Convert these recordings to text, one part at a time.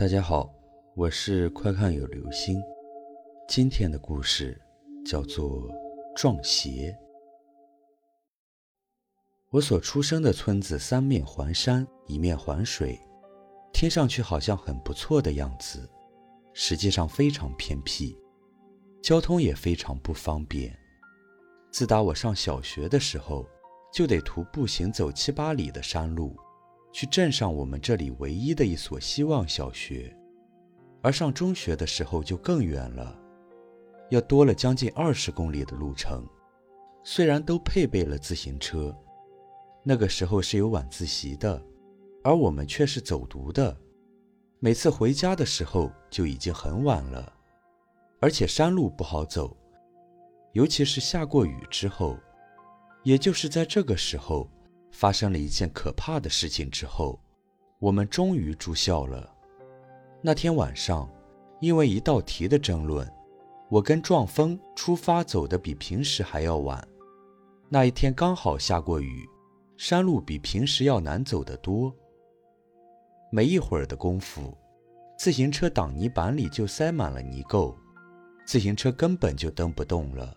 大家好，我是快看有流星。今天的故事叫做撞邪。我所出生的村子三面环山，一面环水，听上去好像很不错的样子，实际上非常偏僻，交通也非常不方便。自打我上小学的时候，就得徒步行走七八里的山路。去镇上我们这里唯一的一所希望小学，而上中学的时候就更远了，要多了将近二十公里的路程。虽然都配备了自行车，那个时候是有晚自习的，而我们却是走读的。每次回家的时候就已经很晚了，而且山路不好走，尤其是下过雨之后。也就是在这个时候。发生了一件可怕的事情之后，我们终于住校了。那天晚上，因为一道题的争论，我跟壮风出发走的比平时还要晚。那一天刚好下过雨，山路比平时要难走得多。没一会儿的功夫，自行车挡泥板里就塞满了泥垢，自行车根本就蹬不动了。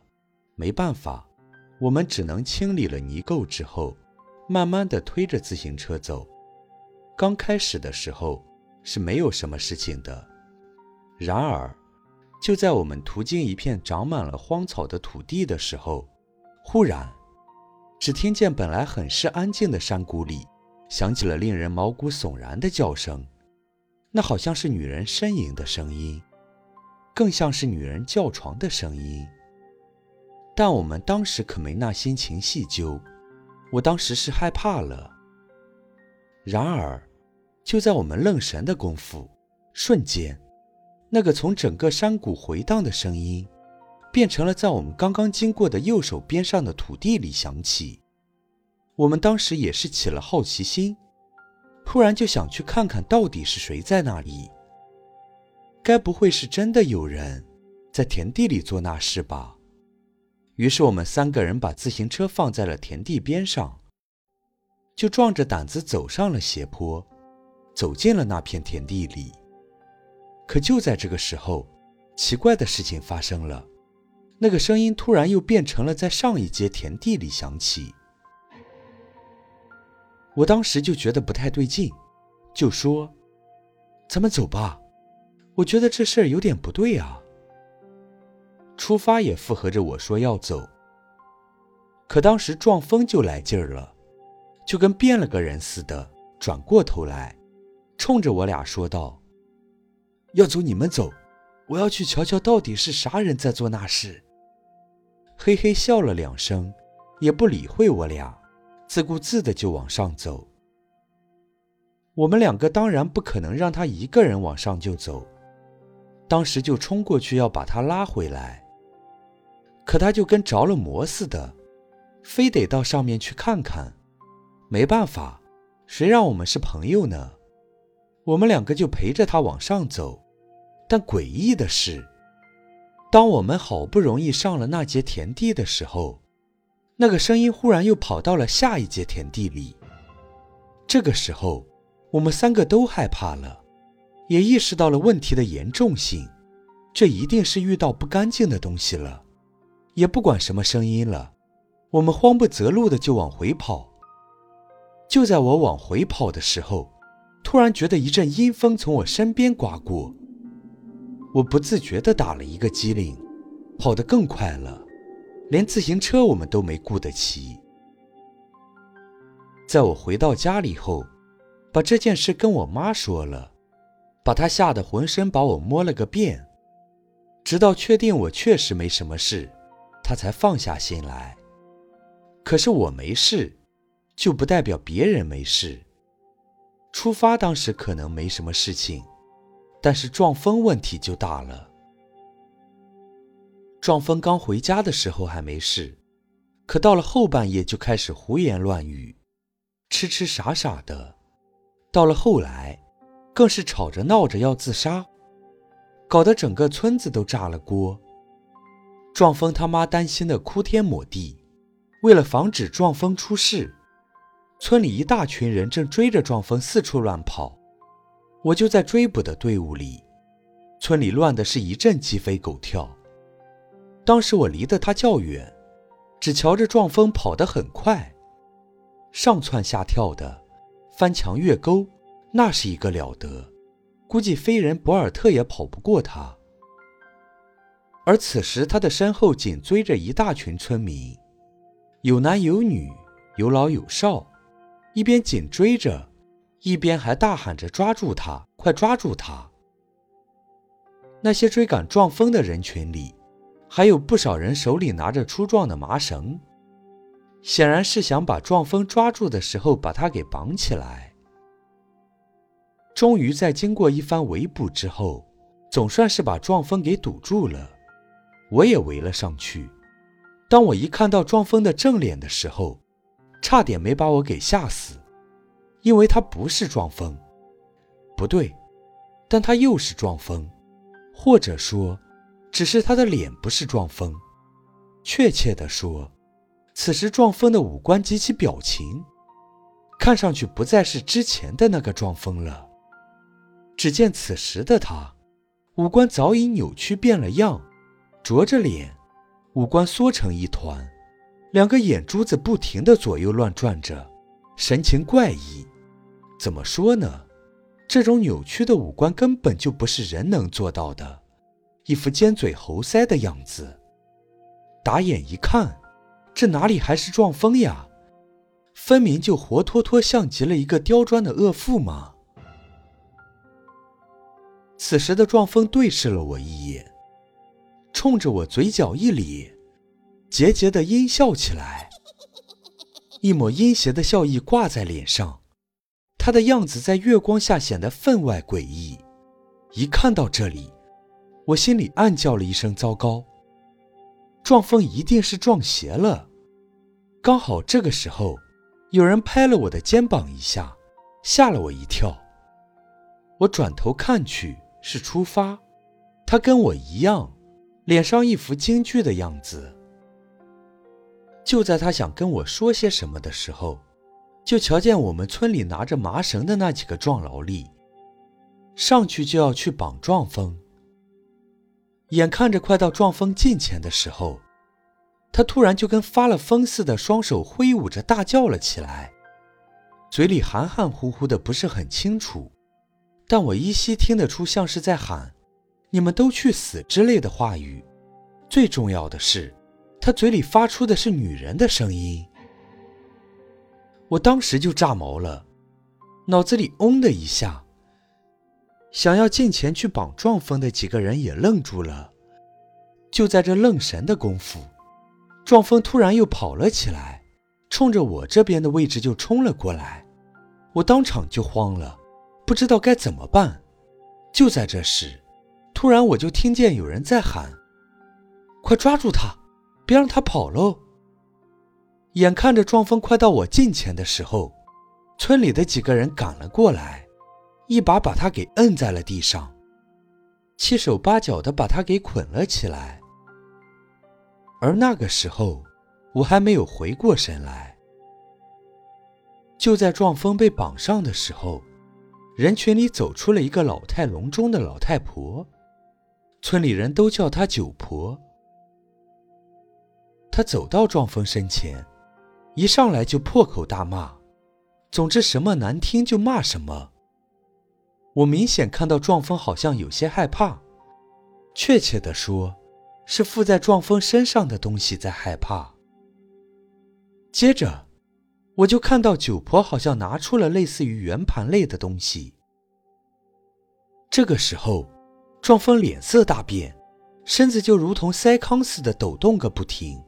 没办法，我们只能清理了泥垢之后。慢慢的推着自行车走，刚开始的时候是没有什么事情的。然而，就在我们途经一片长满了荒草的土地的时候，忽然，只听见本来很是安静的山谷里，响起了令人毛骨悚然的叫声。那好像是女人呻吟的声音，更像是女人叫床的声音。但我们当时可没那心情细究。我当时是害怕了。然而，就在我们愣神的功夫，瞬间，那个从整个山谷回荡的声音，变成了在我们刚刚经过的右手边上的土地里响起。我们当时也是起了好奇心，突然就想去看看到底是谁在那里。该不会是真的有人在田地里做那事吧？于是我们三个人把自行车放在了田地边上，就壮着胆子走上了斜坡，走进了那片田地里。可就在这个时候，奇怪的事情发生了，那个声音突然又变成了在上一节田地里响起。我当时就觉得不太对劲，就说：“咱们走吧，我觉得这事儿有点不对啊。”出发也附和着我说要走，可当时撞风就来劲儿了，就跟变了个人似的，转过头来，冲着我俩说道：“要走你们走，我要去瞧瞧到底是啥人在做那事。”嘿嘿笑了两声，也不理会我俩，自顾自的就往上走。我们两个当然不可能让他一个人往上就走，当时就冲过去要把他拉回来。可他就跟着了魔似的，非得到上面去看看。没办法，谁让我们是朋友呢？我们两个就陪着他往上走。但诡异的是，当我们好不容易上了那节田地的时候，那个声音忽然又跑到了下一节田地里。这个时候，我们三个都害怕了，也意识到了问题的严重性。这一定是遇到不干净的东西了。也不管什么声音了，我们慌不择路的就往回跑。就在我往回跑的时候，突然觉得一阵阴风从我身边刮过，我不自觉的打了一个激灵，跑得更快了，连自行车我们都没顾得骑。在我回到家里后，把这件事跟我妈说了，把她吓得浑身把我摸了个遍，直到确定我确实没什么事。他才放下心来。可是我没事，就不代表别人没事。出发当时可能没什么事情，但是撞风问题就大了。撞风刚回家的时候还没事，可到了后半夜就开始胡言乱语，痴痴傻傻的。到了后来，更是吵着闹着要自杀，搞得整个村子都炸了锅。撞风他妈担心的哭天抹地，为了防止撞风出事，村里一大群人正追着撞风四处乱跑。我就在追捕的队伍里，村里乱的是一阵鸡飞狗跳。当时我离得他较远，只瞧着撞风跑得很快，上蹿下跳的，翻墙越沟，那是一个了得，估计飞人博尔特也跑不过他。而此时他的身后紧追着一大群村民，有男有女，有老有少，一边紧追着。一边还大喊着：“抓住他！快抓住他！”那些追赶撞风的人群里，还有不少人手里拿着粗壮的麻绳，显然是想把撞风抓住的时候把他给绑起来。终于在经过一番围捕之后，总算是把撞风给堵住了。我也围了上去。当我一看到撞风的正脸的时候，差点没把我给吓死。因为他不是撞风，不对，但他又是撞风，或者说，只是他的脸不是撞风。确切的说，此时撞风的五官及其表情，看上去不再是之前的那个撞风了。只见此时的他，五官早已扭曲变了样，啄着脸，五官缩成一团，两个眼珠子不停的左右乱转着，神情怪异。怎么说呢？这种扭曲的五官根本就不是人能做到的，一副尖嘴猴腮的样子。打眼一看，这哪里还是撞风呀？分明就活脱脱像极了一个刁钻的恶妇嘛！此时的撞风对视了我一眼，冲着我嘴角一咧，桀桀的阴笑起来，一抹阴邪的笑意挂在脸上。他的样子在月光下显得分外诡异。一看到这里，我心里暗叫了一声：“糟糕！撞风一定是撞邪了。”刚好这个时候，有人拍了我的肩膀一下，吓了我一跳。我转头看去，是出发。他跟我一样，脸上一副惊惧的样子。就在他想跟我说些什么的时候，就瞧见我们村里拿着麻绳的那几个壮劳力，上去就要去绑壮风。眼看着快到撞风近前的时候，他突然就跟发了疯似的，双手挥舞着大叫了起来，嘴里含含糊糊的，不是很清楚，但我依稀听得出像是在喊“你们都去死”之类的话语。最重要的是，他嘴里发出的是女人的声音。我当时就炸毛了，脑子里嗡的一下。想要近前去绑撞风的几个人也愣住了。就在这愣神的功夫，撞风突然又跑了起来，冲着我这边的位置就冲了过来。我当场就慌了，不知道该怎么办。就在这时，突然我就听见有人在喊：“快抓住他，别让他跑喽！”眼看着撞风快到我近前的时候，村里的几个人赶了过来，一把把他给摁在了地上，七手八脚的把他给捆了起来。而那个时候，我还没有回过神来。就在撞风被绑上的时候，人群里走出了一个老态龙钟的老太婆，村里人都叫她九婆。她走到壮风身前。一上来就破口大骂，总之什么难听就骂什么。我明显看到壮风好像有些害怕，确切的说，是附在壮风身上的东西在害怕。接着，我就看到九婆好像拿出了类似于圆盘类的东西。这个时候，撞风脸色大变，身子就如同塞糠似的抖动个不停，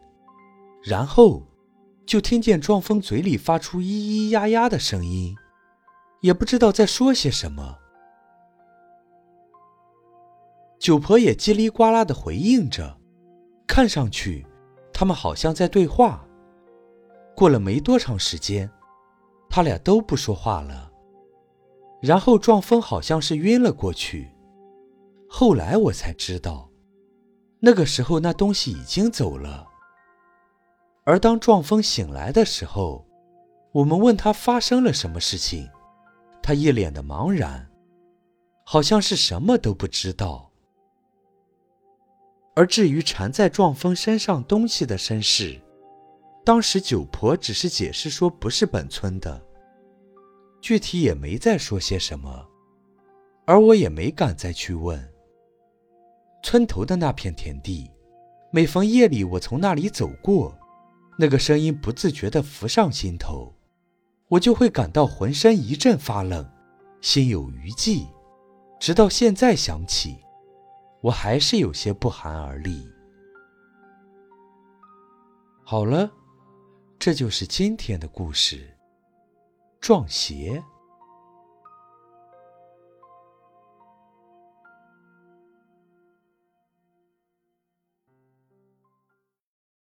然后。就听见撞风嘴里发出咿咿呀呀的声音，也不知道在说些什么。九婆也叽里呱啦的回应着，看上去他们好像在对话。过了没多长时间，他俩都不说话了。然后撞风好像是晕了过去。后来我才知道，那个时候那东西已经走了。而当撞风醒来的时候，我们问他发生了什么事情，他一脸的茫然，好像是什么都不知道。而至于缠在撞风身上东西的身世，当时九婆只是解释说不是本村的，具体也没再说些什么，而我也没敢再去问。村头的那片田地，每逢夜里我从那里走过，那个声音不自觉地浮上心头，我就会感到浑身一阵发冷，心有余悸。直到现在想起，我还是有些不寒而栗。好了。这就是今天的故事，撞邪。